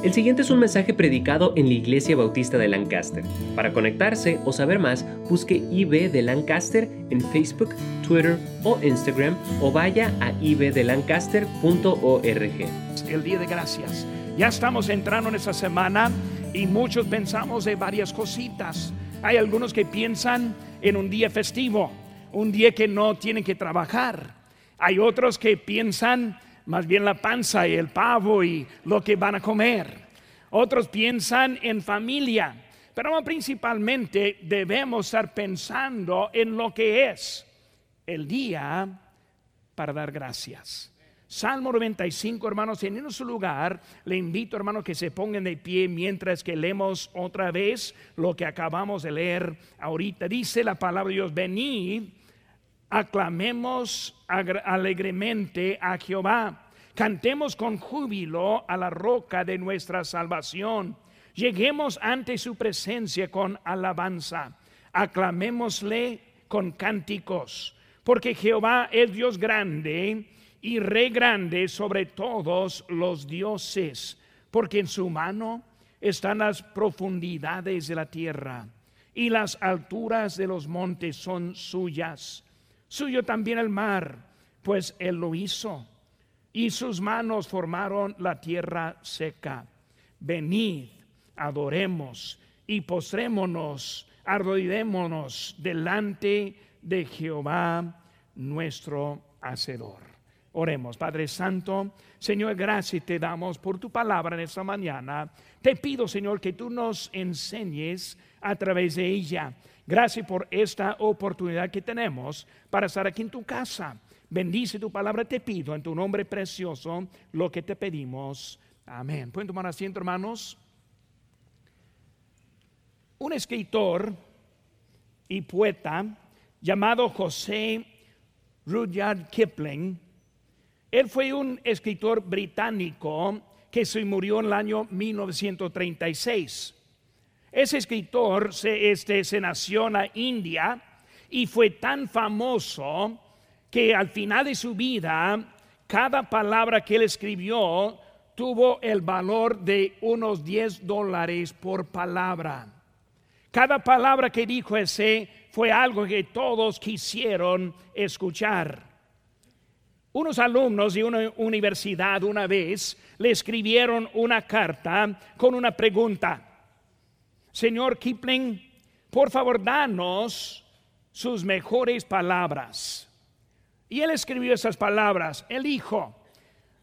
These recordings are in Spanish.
El siguiente es un mensaje predicado en la Iglesia Bautista de Lancaster. Para conectarse o saber más, busque IB de Lancaster en Facebook, Twitter o Instagram o vaya a ibdelancaster.org. El día de gracias. Ya estamos entrando en esa semana y muchos pensamos de varias cositas. Hay algunos que piensan en un día festivo, un día que no tienen que trabajar. Hay otros que piensan más bien la panza y el pavo y lo que van a comer. Otros piensan en familia, pero principalmente debemos estar pensando en lo que es el día para dar gracias. Salmo 95, hermanos, en su lugar, le invito, hermanos, que se pongan de pie mientras que leemos otra vez lo que acabamos de leer ahorita. Dice la palabra de Dios, venid aclamemos alegremente a Jehová. Cantemos con júbilo a la roca de nuestra salvación. Lleguemos ante su presencia con alabanza. Aclamémosle con cánticos, porque Jehová es Dios grande y rey grande sobre todos los dioses, porque en su mano están las profundidades de la tierra y las alturas de los montes son suyas. Suyo también el mar, pues él lo hizo, y sus manos formaron la tierra seca. Venid, adoremos y postrémonos, arrodillémonos delante de Jehová nuestro Hacedor. Oremos, Padre Santo, Señor, gracias te damos por tu palabra en esta mañana. Te pido, Señor, que tú nos enseñes a través de ella Gracias por esta oportunidad que tenemos para estar aquí en tu casa. Bendice tu palabra, te pido en tu nombre precioso lo que te pedimos. Amén. ¿Pueden tomar asiento, hermanos? Un escritor y poeta llamado José Rudyard Kipling, él fue un escritor británico que se murió en el año 1936. Ese escritor se, este, se nació en la India y fue tan famoso que al final de su vida, cada palabra que él escribió tuvo el valor de unos 10 dólares por palabra. Cada palabra que dijo ese fue algo que todos quisieron escuchar. Unos alumnos de una universidad una vez le escribieron una carta con una pregunta. Señor Kipling, por favor, danos sus mejores palabras. Y él escribió esas palabras. Él dijo,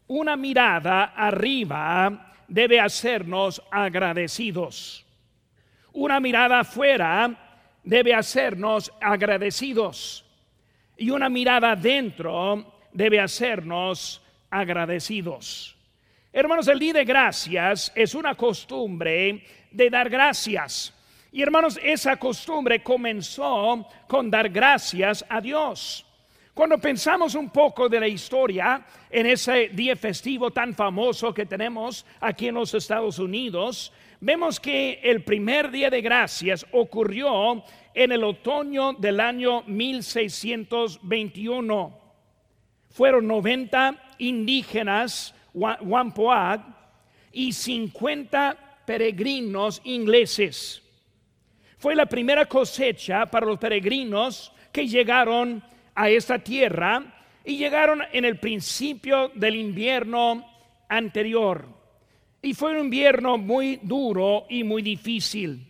una mirada arriba debe hacernos agradecidos. Una mirada afuera debe hacernos agradecidos. Y una mirada adentro debe hacernos agradecidos. Hermanos, el día de gracias es una costumbre de dar gracias. Y hermanos, esa costumbre comenzó con dar gracias a Dios. Cuando pensamos un poco de la historia en ese día festivo tan famoso que tenemos aquí en los Estados Unidos, vemos que el primer día de gracias ocurrió en el otoño del año 1621. Fueron 90 indígenas Y 50 peregrinos ingleses. Fue la primera cosecha para los peregrinos que llegaron a esta tierra y llegaron en el principio del invierno anterior. Y fue un invierno muy duro y muy difícil.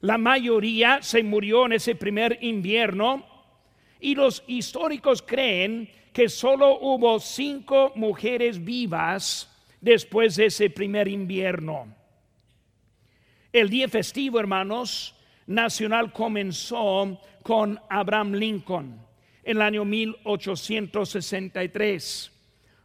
La mayoría se murió en ese primer invierno y los históricos creen que solo hubo cinco mujeres vivas después de ese primer invierno. El día festivo, hermanos, nacional comenzó con Abraham Lincoln en el año 1863,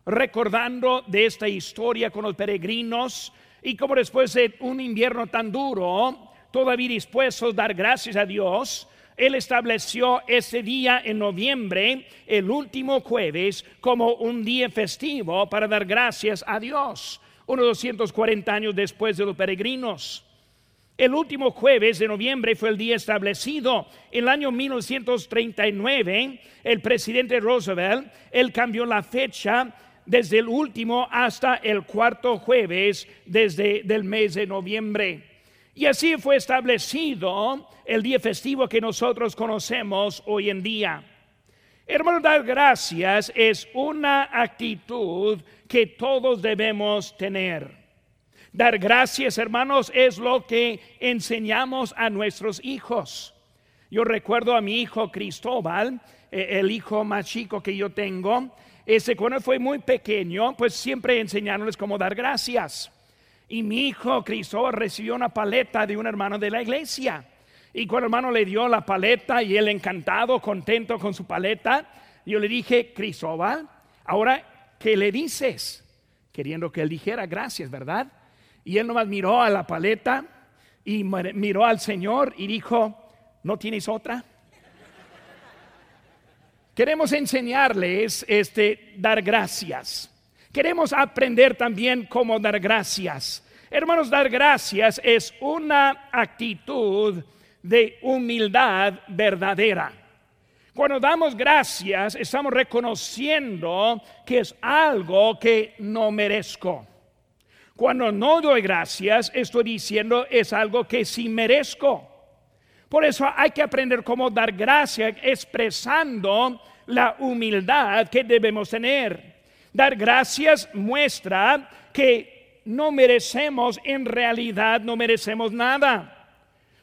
recordando de esta historia con los peregrinos y como después de un invierno tan duro, todavía dispuestos a dar gracias a Dios, él estableció ese día en noviembre, el último jueves, como un día festivo para dar gracias a Dios, unos 240 años después de los peregrinos. El último jueves de noviembre fue el día establecido. En el año 1939, el presidente Roosevelt, él cambió la fecha desde el último hasta el cuarto jueves desde el mes de noviembre. Y así fue establecido el día festivo que nosotros conocemos hoy en día. Hermanos, dar gracias es una actitud que todos debemos tener. Dar gracias, hermanos, es lo que enseñamos a nuestros hijos. Yo recuerdo a mi hijo Cristóbal, eh, el hijo más chico que yo tengo. Ese cuando fue muy pequeño, pues siempre enseñándoles cómo dar gracias. Y mi hijo Cristóbal recibió una paleta de un hermano de la iglesia. Y cuando el hermano le dio la paleta y él encantado, contento con su paleta, yo le dije, Cristóbal, ahora, ¿qué le dices? Queriendo que él dijera gracias, ¿verdad? Y él nomás miró a la paleta y miró al Señor y dijo, ¿no tienes otra? Queremos enseñarles este dar gracias. Queremos aprender también cómo dar gracias. Hermanos, dar gracias es una actitud de humildad verdadera. Cuando damos gracias, estamos reconociendo que es algo que no merezco. Cuando no doy gracias, estoy diciendo es algo que sí merezco. Por eso hay que aprender cómo dar gracias expresando la humildad que debemos tener. Dar gracias muestra que no merecemos, en realidad no merecemos nada.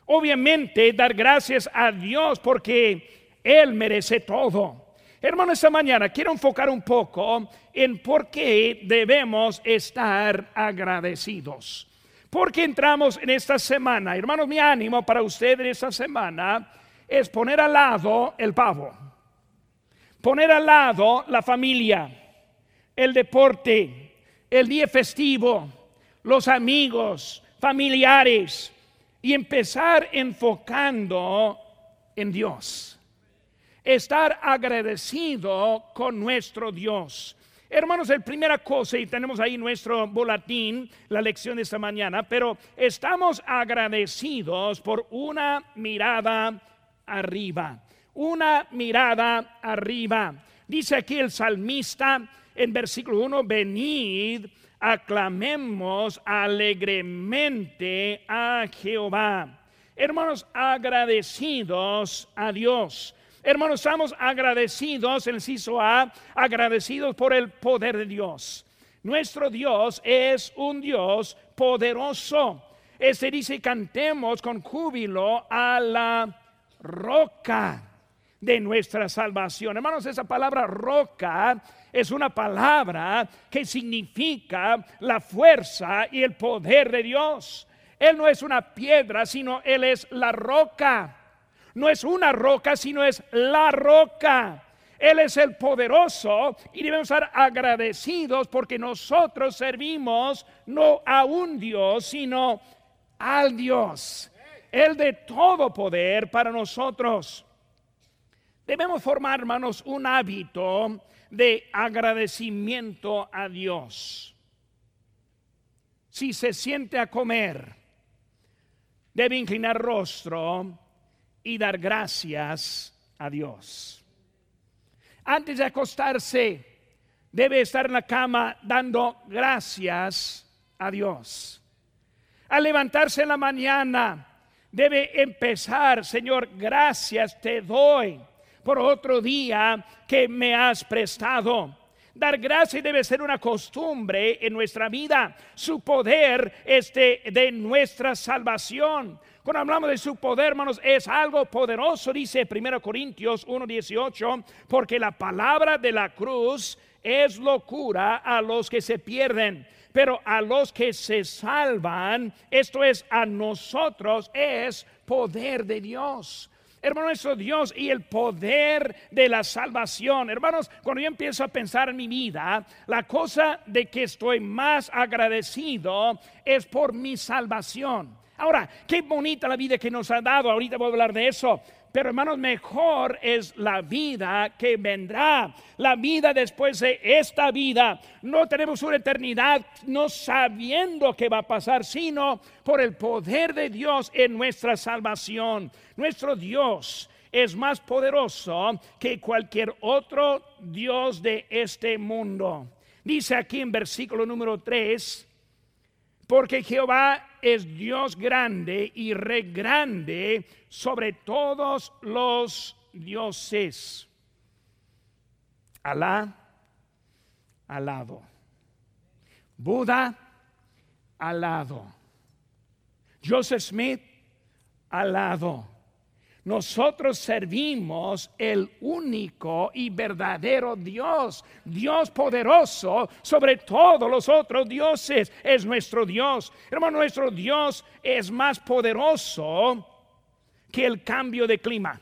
Obviamente dar gracias a Dios porque Él merece todo. Hermano, esta mañana quiero enfocar un poco en por qué debemos estar agradecidos. Porque entramos en esta semana, hermanos, mi ánimo para usted en esta semana es poner al lado el pavo, poner al lado la familia, el deporte, el día festivo, los amigos, familiares y empezar enfocando en Dios estar agradecido con nuestro Dios. Hermanos, el primera cosa, y tenemos ahí nuestro boletín, la lección de esta mañana, pero estamos agradecidos por una mirada arriba, una mirada arriba. Dice aquí el salmista en versículo 1, venid, aclamemos alegremente a Jehová. Hermanos, agradecidos a Dios. Hermanos, estamos agradecidos, el inciso A, agradecidos por el poder de Dios. Nuestro Dios es un Dios poderoso. Este dice, cantemos con júbilo a la roca de nuestra salvación. Hermanos, esa palabra roca es una palabra que significa la fuerza y el poder de Dios. Él no es una piedra, sino Él es la roca no es una roca, sino es la roca. Él es el poderoso y debemos estar agradecidos porque nosotros servimos no a un Dios, sino al Dios, el de todo poder para nosotros. Debemos formar, hermanos, un hábito de agradecimiento a Dios. Si se siente a comer, debe inclinar rostro y dar gracias a Dios. Antes de acostarse, debe estar en la cama dando gracias a Dios. Al levantarse en la mañana, debe empezar, Señor, gracias te doy por otro día que me has prestado. Dar gracias debe ser una costumbre en nuestra vida. Su poder es de, nuestra salvación. Cuando hablamos de su poder, hermanos, es algo poderoso, dice 1 Corintios 1:18, porque la palabra de la cruz es locura a los que se pierden, pero a los que se salvan, esto es a nosotros, es poder de Dios. Hermano, eso Dios y el poder de la salvación. Hermanos, cuando yo empiezo a pensar en mi vida, la cosa de que estoy más agradecido es por mi salvación. Ahora, qué bonita la vida que nos ha dado. Ahorita voy a hablar de eso. Pero hermanos, mejor es la vida que vendrá, la vida después de esta vida. No tenemos una eternidad no sabiendo qué va a pasar, sino por el poder de Dios en nuestra salvación. Nuestro Dios es más poderoso que cualquier otro Dios de este mundo. Dice aquí en versículo número 3, porque Jehová es Dios grande y re grande sobre todos los dioses. Alá, alado. Buda, alado. Joseph Smith, alado. Nosotros servimos el único y verdadero Dios, Dios poderoso sobre todos los otros dioses. Es nuestro Dios. Hermano, nuestro Dios es más poderoso que el cambio de clima.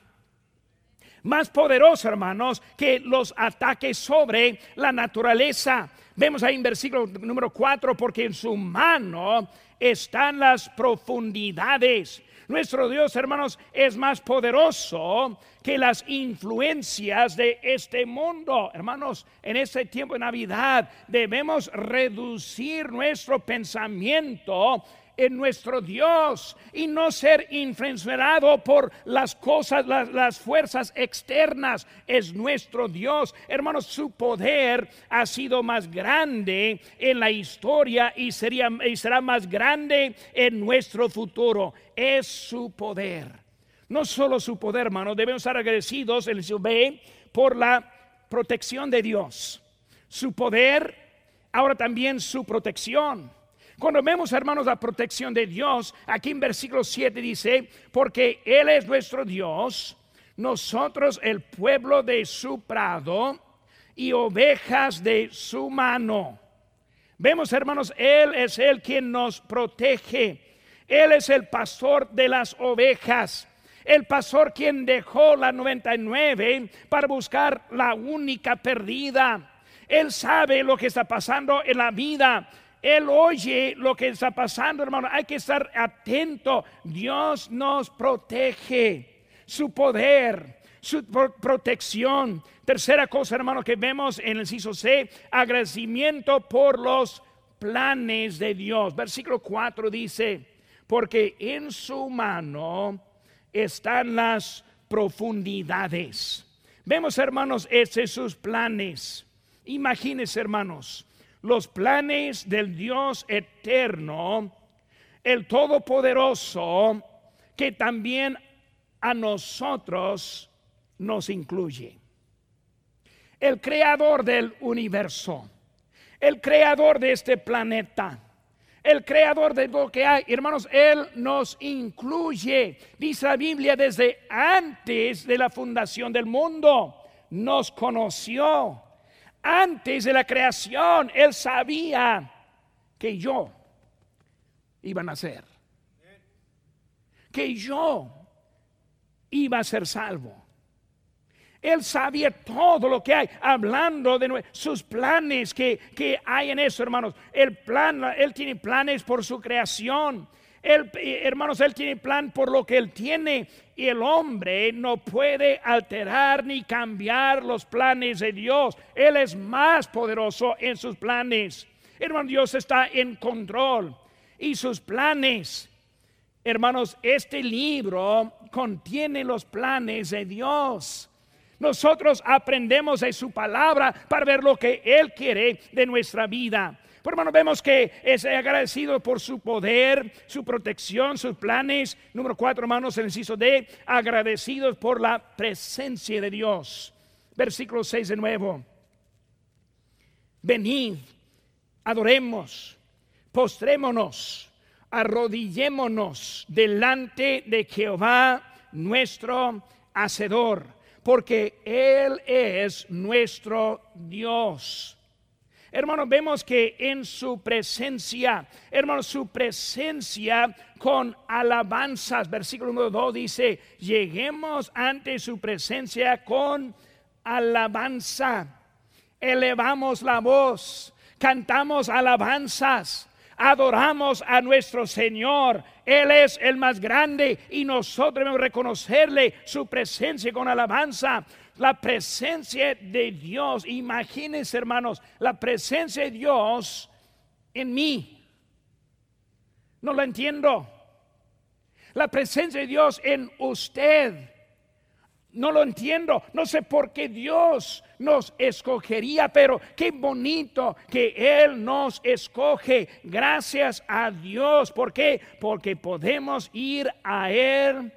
Más poderoso, hermanos, que los ataques sobre la naturaleza. Vemos ahí en versículo número 4, porque en su mano están las profundidades nuestro Dios, hermanos, es más poderoso que las influencias de este mundo. Hermanos, en este tiempo de Navidad debemos reducir nuestro pensamiento en nuestro Dios y no ser influenciado por las cosas, las, fuerzas externas. Es nuestro Dios. Hermanos, su poder ha sido más grande en la historia y, sería, y será más grande en nuestro futuro. Es su poder. No solo su poder, hermanos, debemos estar agradecidos el B por la protección de Dios. Su poder, ahora también su protección. Cuando vemos, hermanos, la protección de Dios, aquí en versículo 7 dice, porque Él es nuestro Dios, nosotros el pueblo de su prado y ovejas de su mano. Vemos, hermanos, Él es el quien nos protege. Él es el pastor de las ovejas. El pastor quien dejó la 99 para buscar la única perdida. Él sabe lo que está pasando en la vida él oye lo que está pasando, hermano. Hay que estar atento. Dios nos protege. Su poder, su protección. Tercera cosa, hermano, que vemos en el ciso C, agradecimiento por los planes de Dios. Versículo 4 dice, porque en su mano están las profundidades. Vemos, hermanos, esos sus planes. Imagínense, hermanos, los planes del Dios eterno, el Todopoderoso, que también a nosotros nos incluye. El creador del universo, el creador de este planeta, el creador de lo que hay. Hermanos, Él nos incluye, dice la Biblia, desde antes de la fundación del mundo. Nos conoció, antes de la creación, Él sabía que yo iba a nacer. Que yo iba a ser salvo. Él sabía todo lo que hay, hablando de sus planes que, que hay en eso, hermanos. El plan, Él tiene planes por su creación. Hermanos, Él tiene plan por lo que Él tiene y el hombre no puede alterar ni cambiar los planes de Dios. Él es más poderoso en sus planes. Hermano, Dios está en control y sus planes. Hermanos, este libro contiene los planes de Dios. Nosotros aprendemos de su palabra para ver lo que Él quiere de nuestra vida. Pero hermano, vemos que es agradecido por su poder, su protección, sus planes. Número cuatro, hermanos, el inciso D, agradecidos por la presencia de Dios. Versículo 6 de nuevo. Venid, adoremos, postrémonos, arrodillémonos delante de Jehová nuestro Hacedor, porque Él es nuestro Dios Hermanos, vemos que en su presencia, hermanos, su presencia con alabanzas, versículo número 2 dice, lleguemos ante su presencia con alabanza. Elevamos la voz, cantamos alabanzas, adoramos a nuestro Señor. Él es el más grande y nosotros debemos reconocerle su presencia con alabanza la presencia de Dios. Imagínense, hermanos, la presencia de Dios en mí. No lo entiendo. La presencia de Dios en usted. No lo entiendo, no sé por qué Dios nos escogería, pero qué bonito que Él nos escoge. Gracias a Dios. ¿Por qué? Porque podemos ir a Él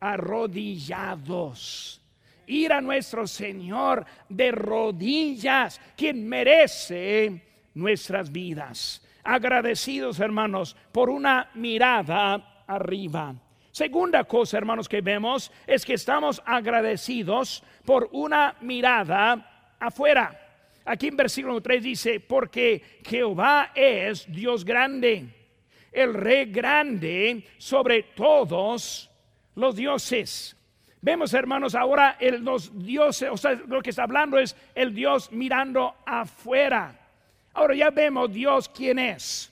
arrodillados. Ir a nuestro Señor de rodillas, quien merece nuestras vidas. Agradecidos, hermanos, por una mirada arriba. Segunda cosa, hermanos, que vemos es que estamos agradecidos por una mirada afuera. Aquí en versículo 3 dice, porque Jehová es Dios grande, el rey grande sobre todos los dioses. Vemos, hermanos, ahora el, los dioses, o sea, lo que está hablando es el Dios mirando afuera. Ahora ya vemos Dios quién es,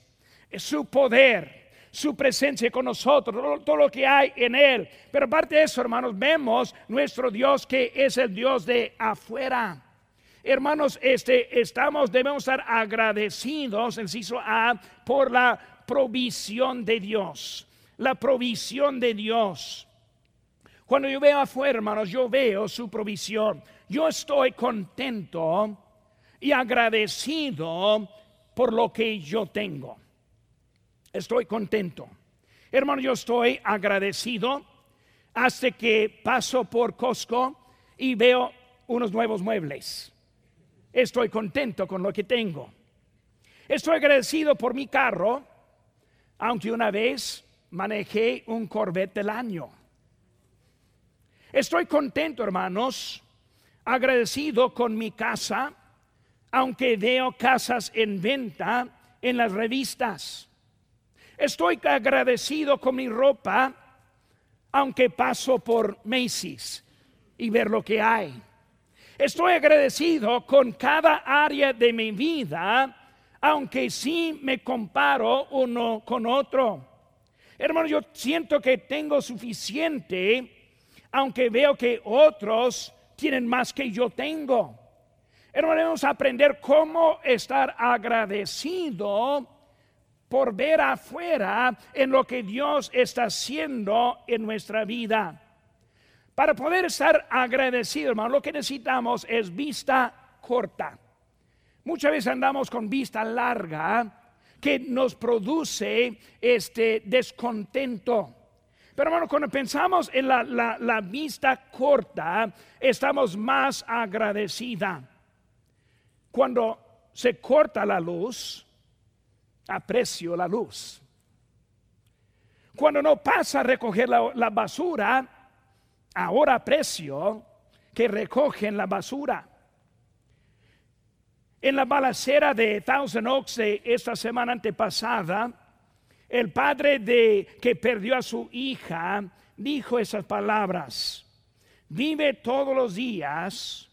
es su poder, su presencia con nosotros, todo, lo que hay en Él. Pero aparte de eso, hermanos, vemos nuestro Dios que es el Dios de afuera. Hermanos, este, estamos, debemos estar agradecidos, inciso A, por la provisión de Dios. La provisión de Dios. Cuando yo veo afuera, hermanos, yo veo su provisión. Yo estoy contento y agradecido por lo que yo tengo. Estoy contento. Hermano, yo estoy agradecido hasta que paso por Costco y veo unos nuevos muebles. Estoy contento con lo que tengo. Estoy agradecido por mi carro, aunque una vez manejé un Corvette del año. Estoy contento, hermanos, agradecido con mi casa, aunque veo casas en venta en las revistas. Estoy agradecido con mi ropa, aunque paso por Macy's y ver lo que hay. Estoy agradecido con cada área de mi vida, aunque sí me comparo uno con otro. Hermano, yo siento que tengo suficiente, aunque veo que otros tienen más que yo tengo. Hermano, a aprender cómo estar agradecido por ver afuera en lo que Dios está haciendo en nuestra vida. Para poder estar agradecido, hermano, lo que necesitamos es vista corta. Muchas veces andamos con vista larga que nos produce este descontento. Pero hermano, cuando pensamos en la, la vista corta, estamos más agradecida. Cuando se corta la luz, aprecio la luz. Cuando no pasa a recoger la, basura, ahora aprecio que recogen la basura. En la balacera de Thousand Oaks esta semana antepasada, el padre de que perdió a su hija dijo esas palabras: Vive todos los días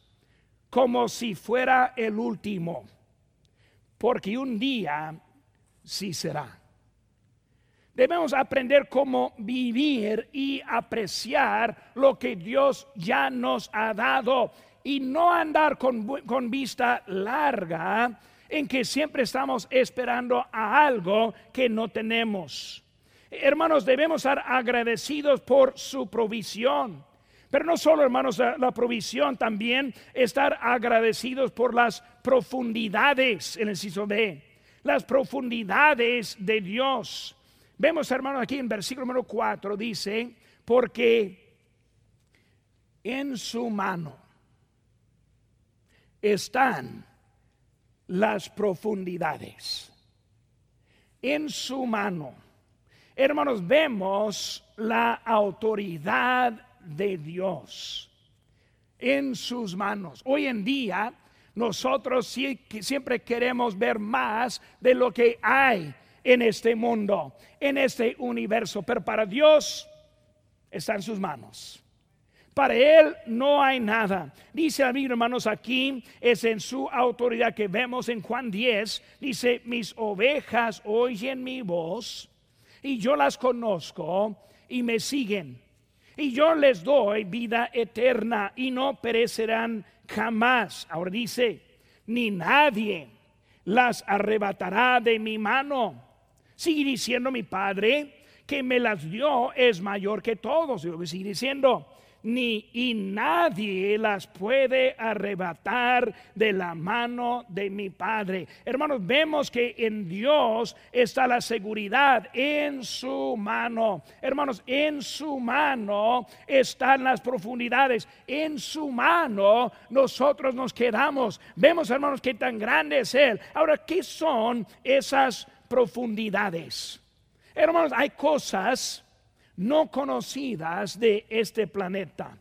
como si fuera el último, porque un día sí será. Debemos aprender cómo vivir y apreciar lo que Dios ya nos ha dado y no andar con, con, vista larga en que siempre estamos esperando a algo que no tenemos. Hermanos, debemos estar agradecidos por su provisión. Pero no solo, hermanos, la provisión, también estar agradecidos por las profundidades en el CISO B las profundidades de Dios. Vemos, hermano, aquí en versículo número 4 dice, porque en su mano están las profundidades. En su mano. Hermanos, vemos la autoridad de Dios en sus manos. Hoy en día nosotros siempre queremos ver más de lo que hay en este mundo, en este universo, pero para Dios está en sus manos. Para Él no hay nada. Dice a mí, hermanos, aquí es en su autoridad que vemos en Juan 10. Dice, mis ovejas oyen mi voz y yo las conozco y me siguen. Y yo les doy vida eterna y no perecerán jamás. Ahora dice, ni nadie las arrebatará de mi mano. Sigue diciendo mi Padre que me las dio es mayor que todos. Sigue diciendo, ni y nadie las puede arrebatar de la mano de mi Padre. Hermanos, vemos que en Dios está la seguridad en su mano. Hermanos, en su mano están las profundidades. En su mano nosotros nos quedamos. Vemos, hermanos, que tan grande es Él. Ahora, ¿qué son esas profundidades? Hermanos, hay cosas no conocidas de este planeta.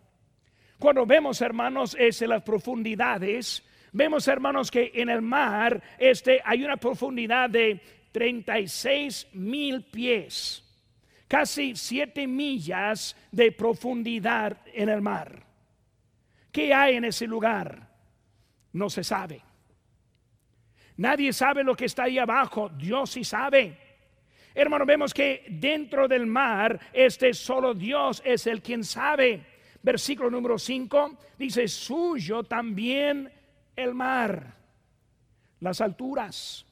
Cuando vemos, hermanos, es en las profundidades, vemos, hermanos, que en el mar este, hay una profundidad de 36 mil pies, casi 7 millas de profundidad en el mar. ¿Qué hay en ese lugar? No se sabe. Nadie sabe lo que está ahí abajo, Dios sí sabe. Hermano, vemos que dentro del mar, este solo Dios es el quien sabe. Versículo número 5 dice, suyo también el mar, las alturas,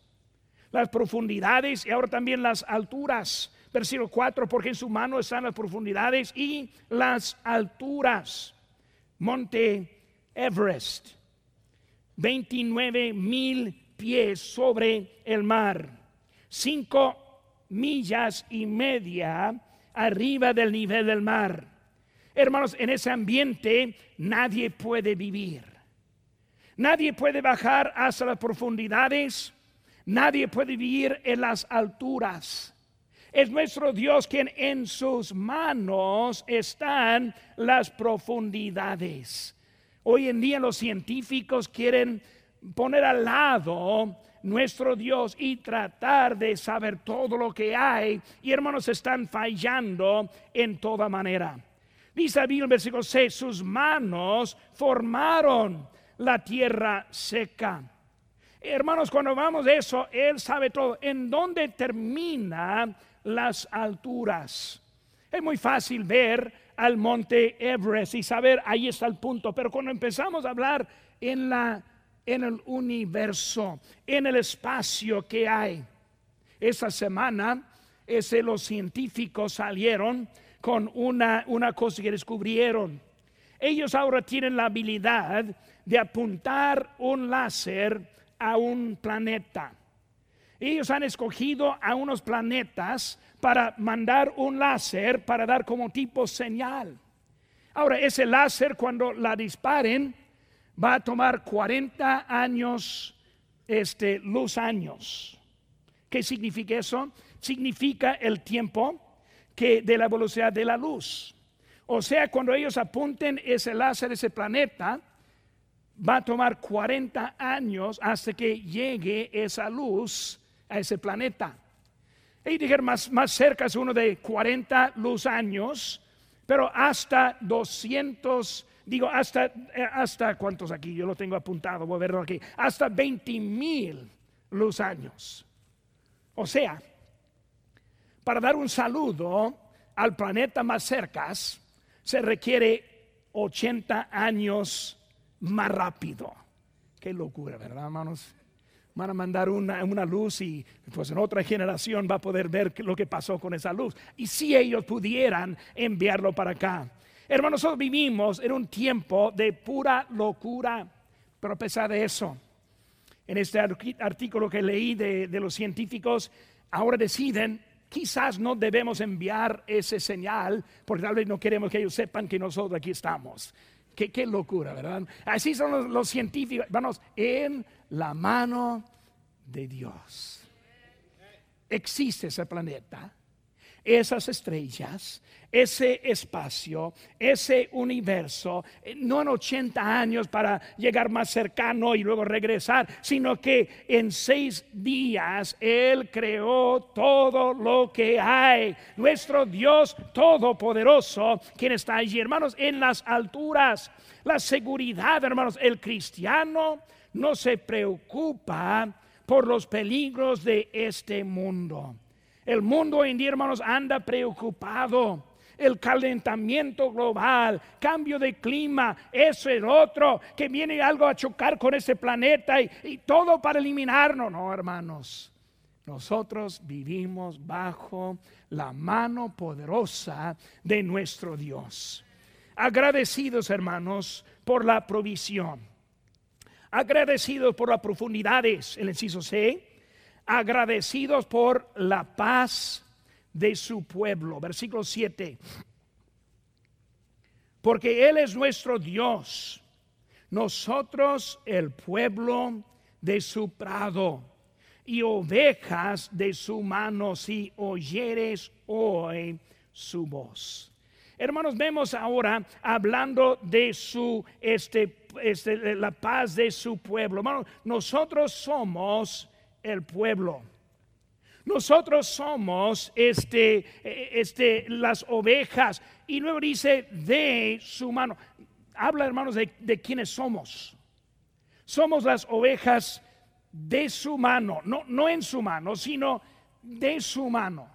las profundidades y ahora también las alturas. Versículo 4, porque en su mano están las profundidades y las alturas. Monte Everest, 29 mil pies sobre el mar. Cinco millas y media arriba del nivel del mar. Hermanos, en ese ambiente nadie puede vivir. Nadie puede bajar hasta las profundidades. Nadie puede vivir en las alturas. Es nuestro Dios quien en sus manos están las profundidades. Hoy en día los científicos quieren poner al lado nuestro Dios y tratar de saber todo lo que hay. Y hermanos, están fallando en toda manera. Dice versículo 6, sus manos formaron la tierra seca. Hermanos, cuando vamos de eso, Él sabe todo. ¿En dónde termina las alturas? Es muy fácil ver al monte Everest y saber, ahí está el punto. Pero cuando empezamos a hablar en la en el universo, en el espacio que hay. Esa semana, ese, los científicos salieron con una, una cosa que descubrieron. Ellos ahora tienen la habilidad de apuntar un láser a un planeta. Ellos han escogido a unos planetas para mandar un láser para dar como tipo señal. Ahora, ese láser cuando la disparen, va a tomar 40 años, este, luz años. ¿Qué significa eso? Significa el tiempo que de la velocidad de la luz. O sea, cuando ellos apunten ese láser, ese planeta, va a tomar 40 años hasta que llegue esa luz a ese planeta. Y dijeron, más, más cerca es uno de 40 luz años, pero hasta 200 digo, hasta, eh, hasta cuántos aquí, yo lo tengo apuntado, voy a verlo aquí, hasta 20 mil luz años. O sea, para dar un saludo al planeta más cerca se requiere 80 años más rápido. Qué locura, ¿verdad, hermanos? Van a mandar una, una, luz y pues en otra generación va a poder ver lo que pasó con esa luz. Y si ellos pudieran enviarlo para acá. Hermanos, nosotros vivimos en un tiempo de pura locura, pero a pesar de eso, en este artículo que leí de, los científicos, ahora deciden, quizás no debemos enviar ese señal, porque tal vez no queremos que ellos sepan que nosotros aquí estamos. Qué, locura, ¿verdad? Así son los, los científicos, vamos, en la mano de Dios. Existe ese planeta esas estrellas, ese espacio, ese universo, eh, no en 80 años para llegar más cercano y luego regresar, sino que en seis días Él creó todo lo que hay. Nuestro Dios Todopoderoso, quien está allí, hermanos, en las alturas. La seguridad, hermanos, el cristiano no se preocupa por los peligros de este mundo. El mundo hoy día, hermanos, anda preocupado. El calentamiento global, cambio de clima, eso es otro, que viene algo a chocar con ese planeta y, y todo para eliminarnos. No, hermanos, nosotros vivimos bajo la mano poderosa de nuestro Dios. agradecidos hermanos por la provisión, agradecidos por las profundidades, el inciso C, agradecidos por la paz de su pueblo. Versículo 7. Porque Él es nuestro Dios, nosotros el pueblo de su prado y ovejas de su mano si oyeres hoy su voz. Hermanos, vemos ahora hablando de su, este, este, la paz de su pueblo. Hermanos, nosotros somos el pueblo. Nosotros somos este, este, las ovejas. Y luego dice de su mano. Habla, hermanos, de, de quiénes somos. Somos las ovejas de su mano. No, no en su mano, sino de su mano.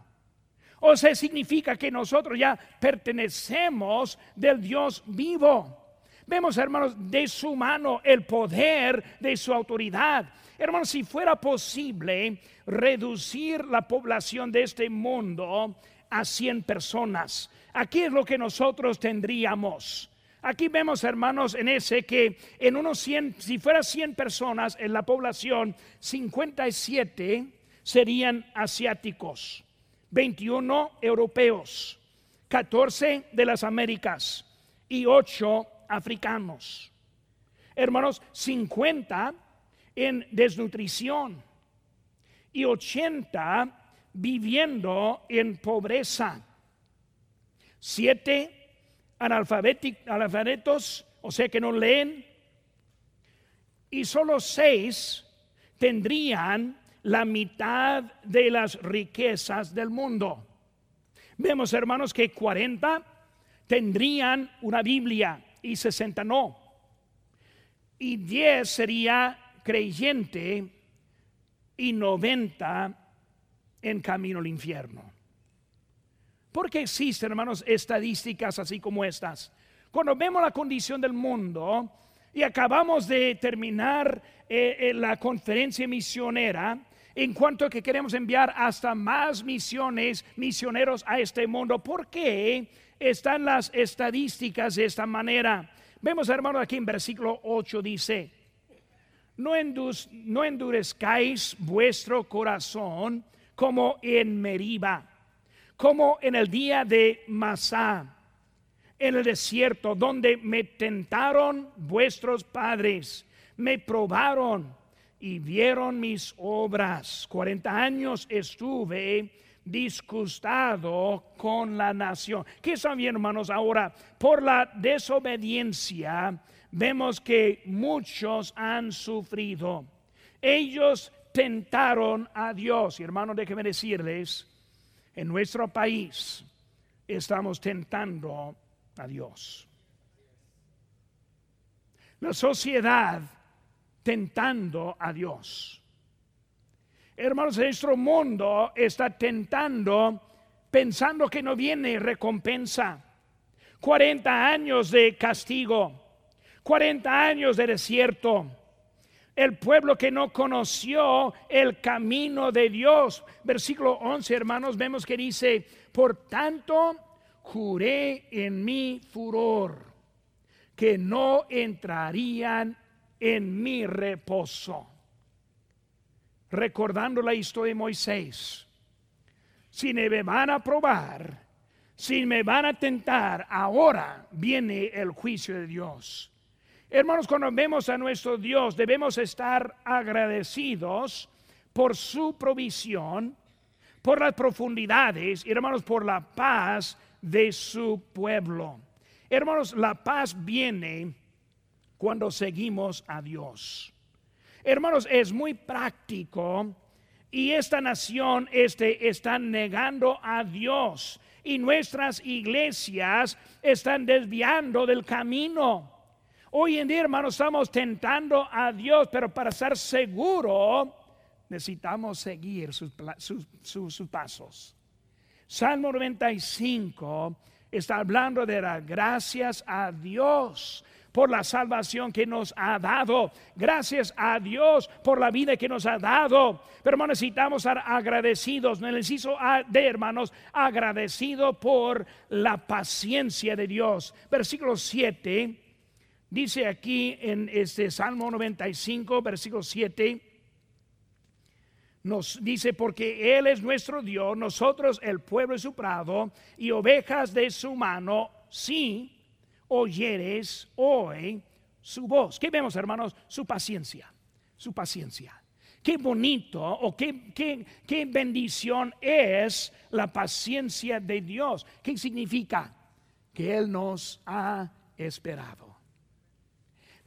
O sea, significa que nosotros ya pertenecemos del Dios vivo. Vemos, hermanos, de su mano el poder de su autoridad. Hermanos, si fuera posible reducir la población de este mundo a 100 personas, aquí es lo que nosotros tendríamos. Aquí vemos, hermanos, en ese que en unos 100, si fuera 100 personas en la población, 57 serían asiáticos. 21 europeos, 14 de las Américas y 8 africanos. Hermanos, 50 en desnutrición y 80 viviendo en pobreza. 7 analfabetos, o sea que no leen, y solo 6 tendrían la mitad de las riquezas del mundo. Vemos, hermanos, que 40 tendrían una Biblia y 60 no. Y 10 sería creyente y 90 en camino al infierno. ¿Por qué existen, hermanos, estadísticas así como estas? Cuando vemos la condición del mundo y acabamos de terminar eh, eh, la conferencia misionera, en cuanto a que queremos enviar hasta más misiones, misioneros a este mundo. ¿Por qué están las estadísticas de esta manera? Vemos, hermanos, aquí en versículo 8 dice, no, endurezcáis vuestro corazón como en Meriba, como en el día de Masá, en el desierto, donde me tentaron vuestros padres, me probaron y vieron mis obras. 40 años estuve disgustado con la nación. ¿Qué bien, hermanos? Ahora, por la desobediencia, vemos que muchos han sufrido. Ellos tentaron a Dios. Y hermanos, déjenme decirles, en nuestro país estamos tentando a Dios. La sociedad tentando a Dios. Hermanos, nuestro mundo está tentando pensando que no viene recompensa. 40 años de castigo, 40 años de desierto. El pueblo que no conoció el camino de Dios. Versículo 11, hermanos, vemos que dice, por tanto, juré en mi furor que no entrarían en mi reposo. Recordando la historia de Moisés, si me van a probar, si me van a tentar, ahora viene el juicio de Dios. Hermanos, cuando vemos a nuestro Dios, debemos estar agradecidos por su provisión, por las profundidades, y hermanos, por la paz de su pueblo. Hermanos, la paz viene cuando seguimos a Dios. Hermanos, es muy práctico y esta nación este, está negando a Dios y nuestras iglesias están desviando del camino. Hoy en día, hermanos, estamos tentando a Dios, pero para ser seguro necesitamos seguir sus, sus pasos. Salmo 95 está hablando de dar gracias a Dios por la salvación que nos ha dado. Gracias a Dios por la vida que nos ha dado. Pero necesitamos estar agradecidos. Necesito de hermanos, agradecido por la paciencia de Dios. Versículo 7 dice aquí en este Salmo 95, versículo 7 nos dice, porque Él es nuestro Dios, nosotros el pueblo de su prado y ovejas de su mano, sí oyeres hoy su voz. ¿Qué vemos, hermanos? Su paciencia, su paciencia. Qué bonito o qué, qué, qué bendición es la paciencia de Dios. ¿Qué significa? Que Él nos ha esperado.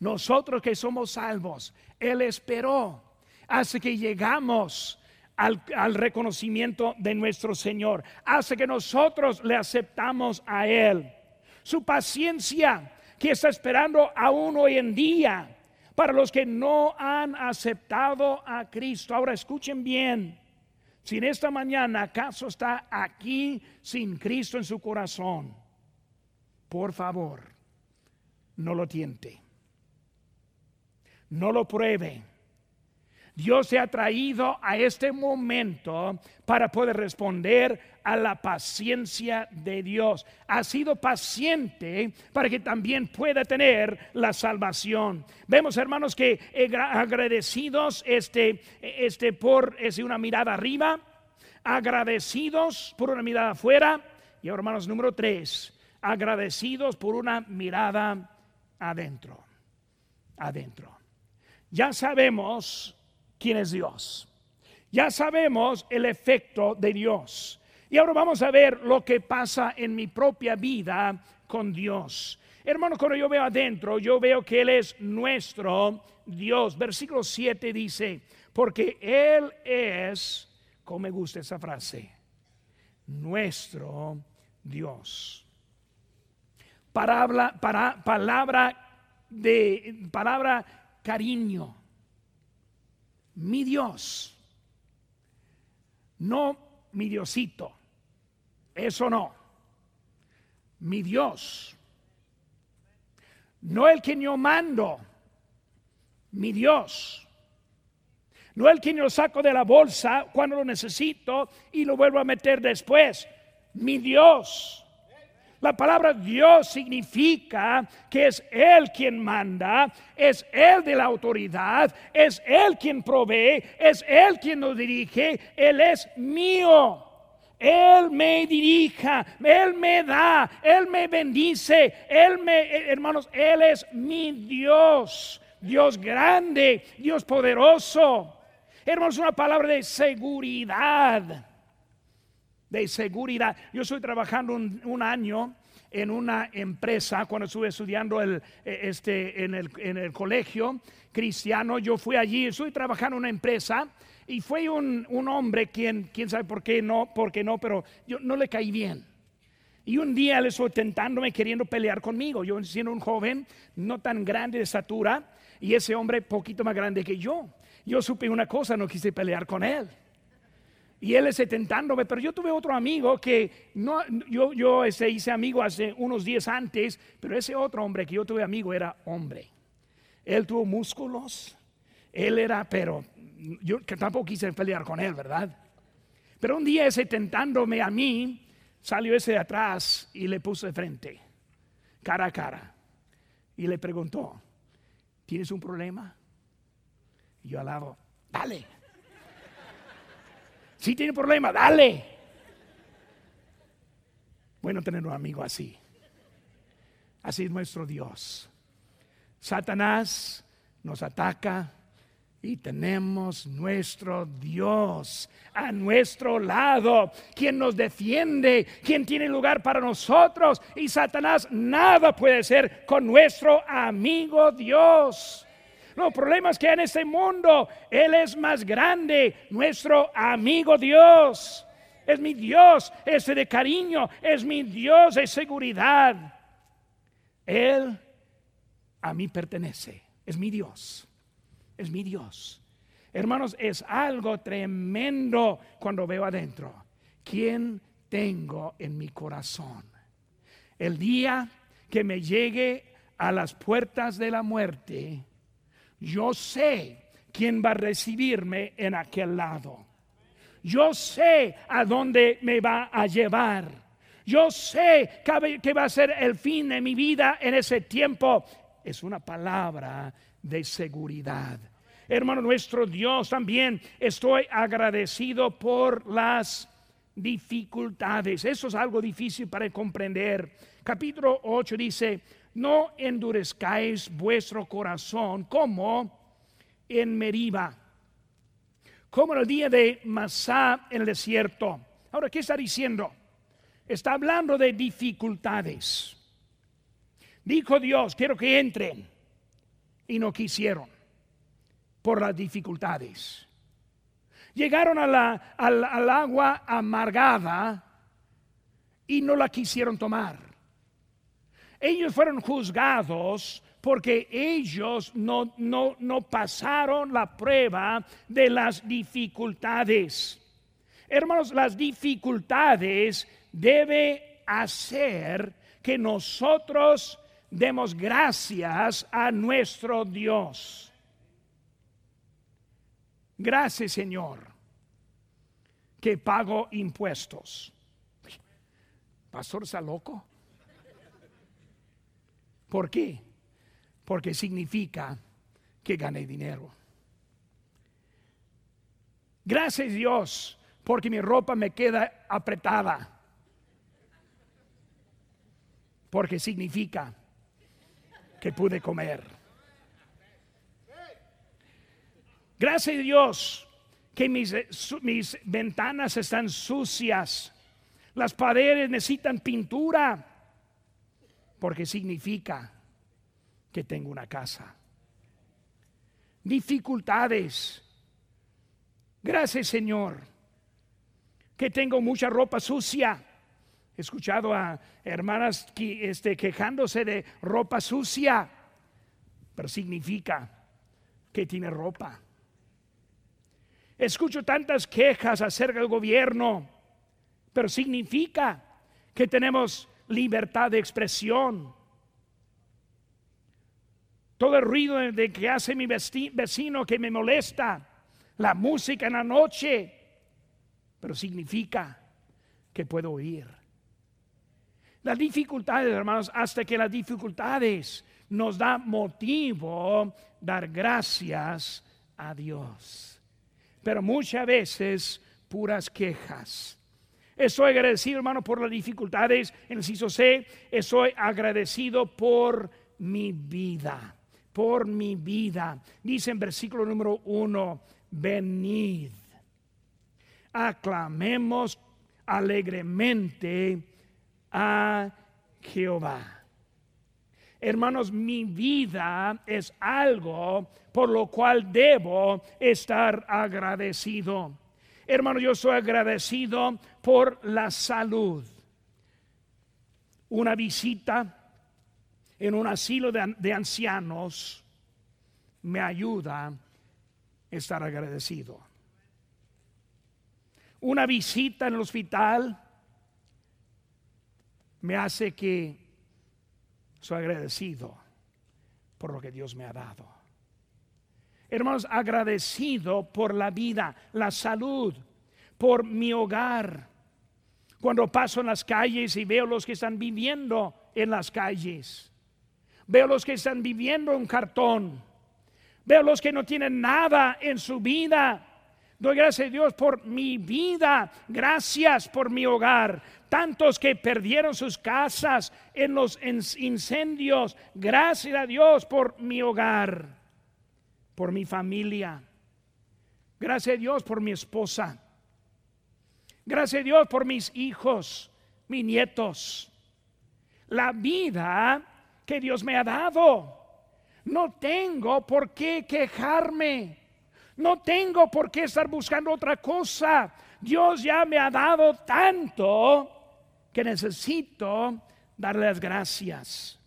Nosotros que somos salvos, Él esperó hasta que llegamos al, al, reconocimiento de nuestro Señor, hace que nosotros le aceptamos a Él su paciencia que está esperando aún hoy en día para los que no han aceptado a Cristo. Ahora escuchen bien, si en esta mañana acaso está aquí sin Cristo en su corazón, por favor, no lo tiente, no lo pruebe Dios se ha traído a este momento para poder responder a la paciencia de Dios. Ha sido paciente para que también pueda tener la salvación. Vemos, hermanos, que agradecidos este, este por una mirada arriba, agradecidos por una mirada afuera, y hermanos, número tres, agradecidos por una mirada adentro. Adentro. Ya sabemos quién es Dios. Ya sabemos el efecto de Dios. Y ahora vamos a ver lo que pasa en mi propia vida con Dios. Hermano, cuando yo veo adentro, yo veo que Él es nuestro Dios. Versículo 7 dice, porque Él es, como me gusta esa frase, nuestro Dios. Palabra, para, palabra de palabra cariño mi Dios, no mi Diosito, eso no, mi Dios, no el que yo mando, mi Dios, no el que yo saco de la bolsa cuando lo necesito y lo vuelvo a meter después, mi Dios. La palabra Dios significa que es Él quien manda, es Él de la autoridad, es Él quien provee, es Él quien nos dirige, Él es mío. Él me dirija, Él me da, Él me bendice, Él me, hermanos, Él es mi Dios, Dios grande, Dios poderoso. Hermanos, una palabra de seguridad de seguridad. Yo estoy trabajando un, año en una empresa cuando estuve estudiando el, eh, este, en, el, en el colegio cristiano. Yo fui allí, estoy trabajando en una empresa y fue un, un, hombre quien, quién sabe por qué no, por qué no, pero yo no le caí bien. Y un día le estuvo tentándome, queriendo pelear conmigo. Yo siendo un joven, no tan grande de estatura, y ese hombre poquito más grande que yo. Yo supe una cosa, no quise pelear con él y él ese tentándome, pero yo tuve otro amigo que no, yo, yo ese hice amigo hace unos días antes, pero ese otro hombre que yo tuve amigo era hombre. Él tuvo músculos, él era, pero yo tampoco quise pelear con él, ¿verdad? Pero un día ese tentándome a mí, salió ese de atrás y le puso de frente, cara a cara, y le preguntó, ¿tienes un problema? Y yo al lado, dale. Si tiene problema, dale. Bueno tener un amigo así. Así es nuestro Dios. Satanás nos ataca y tenemos nuestro Dios a nuestro lado, quien nos defiende, quien tiene lugar para nosotros. Y Satanás nada puede ser con nuestro amigo Dios. Los problemas que hay en este mundo, Él es más grande, nuestro amigo Dios. Es mi Dios, ese de cariño, es mi Dios de seguridad. Él a mí pertenece, es mi Dios, es mi Dios. Hermanos, es algo tremendo cuando veo adentro. ¿Quién tengo en mi corazón? El día que me llegue a las puertas de la muerte, yo sé quién va a recibirme en aquel lado. Yo sé a dónde me va a llevar. Yo sé que va a ser el fin de mi vida en ese tiempo. Es una palabra de seguridad. Hermano nuestro Dios, también estoy agradecido por las dificultades. Eso es algo difícil para comprender. Capítulo 8 dice, no endurezcáis vuestro corazón como en Meriba, como en el día de Masá en el desierto. Ahora, ¿qué está diciendo? Está hablando de dificultades. Dijo Dios, quiero que entren. Y no quisieron por las dificultades. Llegaron al agua amargada y no la quisieron tomar. Ellos fueron juzgados porque ellos no, no, no pasaron la prueba de las dificultades. Hermanos, las dificultades debe hacer que nosotros demos gracias a nuestro Dios. Gracias Señor que pago impuestos. Pastor está loco. ¿Por qué? Porque significa que gané dinero. Gracias Dios porque mi ropa me queda apretada. Porque significa que pude comer. Gracias Dios que mis, mis ventanas están sucias. Las paredes necesitan pintura. Porque significa que tengo una casa. Dificultades. Gracias Señor. Que tengo mucha ropa sucia. He escuchado a hermanas este, quejándose de ropa sucia. Pero significa que tiene ropa. Escucho tantas quejas acerca del gobierno, pero significa que tenemos libertad de expresión. Todo el ruido de que hace mi vecino que me molesta, la música en la noche, pero significa que puedo oír. Las dificultades, hermanos, hasta que las dificultades nos da motivo dar gracias a Dios pero muchas veces puras quejas. Estoy agradecido, hermano, por las dificultades en el CISO C. Estoy agradecido por mi vida, por mi vida. Dice en versículo número uno, venid, aclamemos alegremente a Jehová. Hermanos, mi vida es algo por lo cual debo estar agradecido. Hermano, yo soy agradecido por la salud. Una visita en un asilo de, ancianos me ayuda a estar agradecido. Una visita en el hospital me hace que soy agradecido por lo que Dios me ha dado. Hermanos, agradecido por la vida, la salud, por mi hogar. Cuando paso en las calles y veo los que están viviendo en las calles, veo los que están viviendo en cartón, veo los que no tienen nada en su vida. Doy gracias a Dios por mi vida, gracias por mi hogar, tantos que perdieron sus casas en los incendios. Gracias a Dios por mi hogar, por mi familia. Gracias a Dios por mi esposa. Gracias a Dios por mis hijos, mis nietos. La vida que Dios me ha dado. No tengo por qué quejarme. No tengo por qué estar buscando otra cosa. Dios ya me ha dado tanto que necesito darle las gracias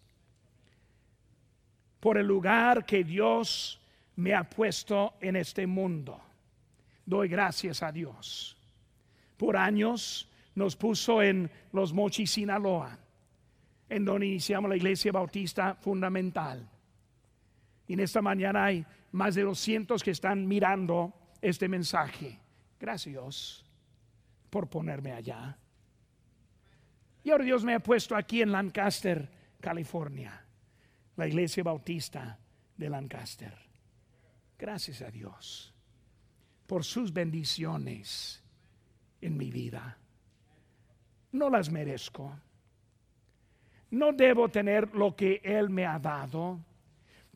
por el lugar que Dios me ha puesto en este mundo. Doy gracias a Dios. Por años nos puso en Los Mochis, Sinaloa. en donde iniciamos la iglesia bautista fundamental. Y en esta mañana hay más de 200 que están mirando este mensaje. Gracias por ponerme allá. Y ahora Dios me ha puesto aquí en Lancaster, California, la iglesia bautista de Lancaster. Gracias a Dios por sus bendiciones en mi vida. No las merezco. No debo tener lo que Él me ha dado,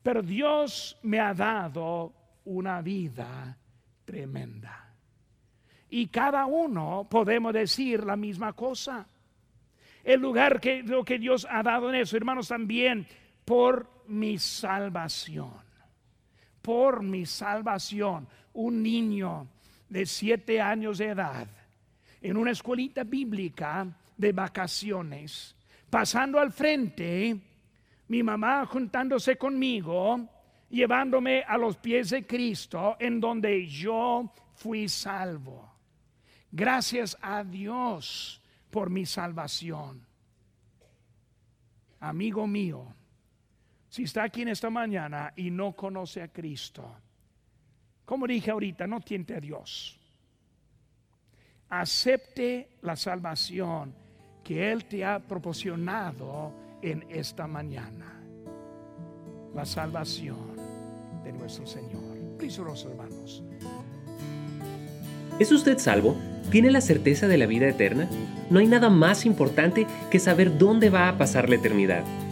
pero Dios me ha dado una vida tremenda. Y cada uno podemos decir la misma cosa. El lugar que lo que Dios ha dado en eso, hermanos, también por mi salvación. Por mi salvación. Un niño de siete años de edad en una escuelita bíblica de vacaciones, pasando al frente, mi mamá juntándose conmigo, llevándome a los pies de Cristo, en donde yo fui salvo. Gracias a Dios por mi salvación. Amigo mío, si está aquí en esta mañana y no conoce a Cristo, como dije ahorita, no tiente a Dios acepte la salvación que Él te ha proporcionado en esta mañana. La salvación de nuestro Señor. Prisioneros hermanos. ¿Es usted salvo? ¿Tiene la certeza de la vida eterna? No hay nada más importante que saber dónde va a pasar la eternidad.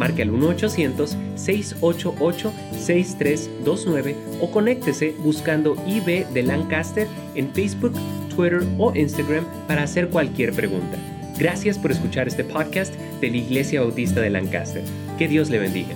Marque al 1-800-688-6329 o conéctese buscando IB de Lancaster en Facebook, Twitter o Instagram para hacer cualquier pregunta. Gracias por escuchar este podcast de la Iglesia Bautista de Lancaster. Que Dios le bendiga.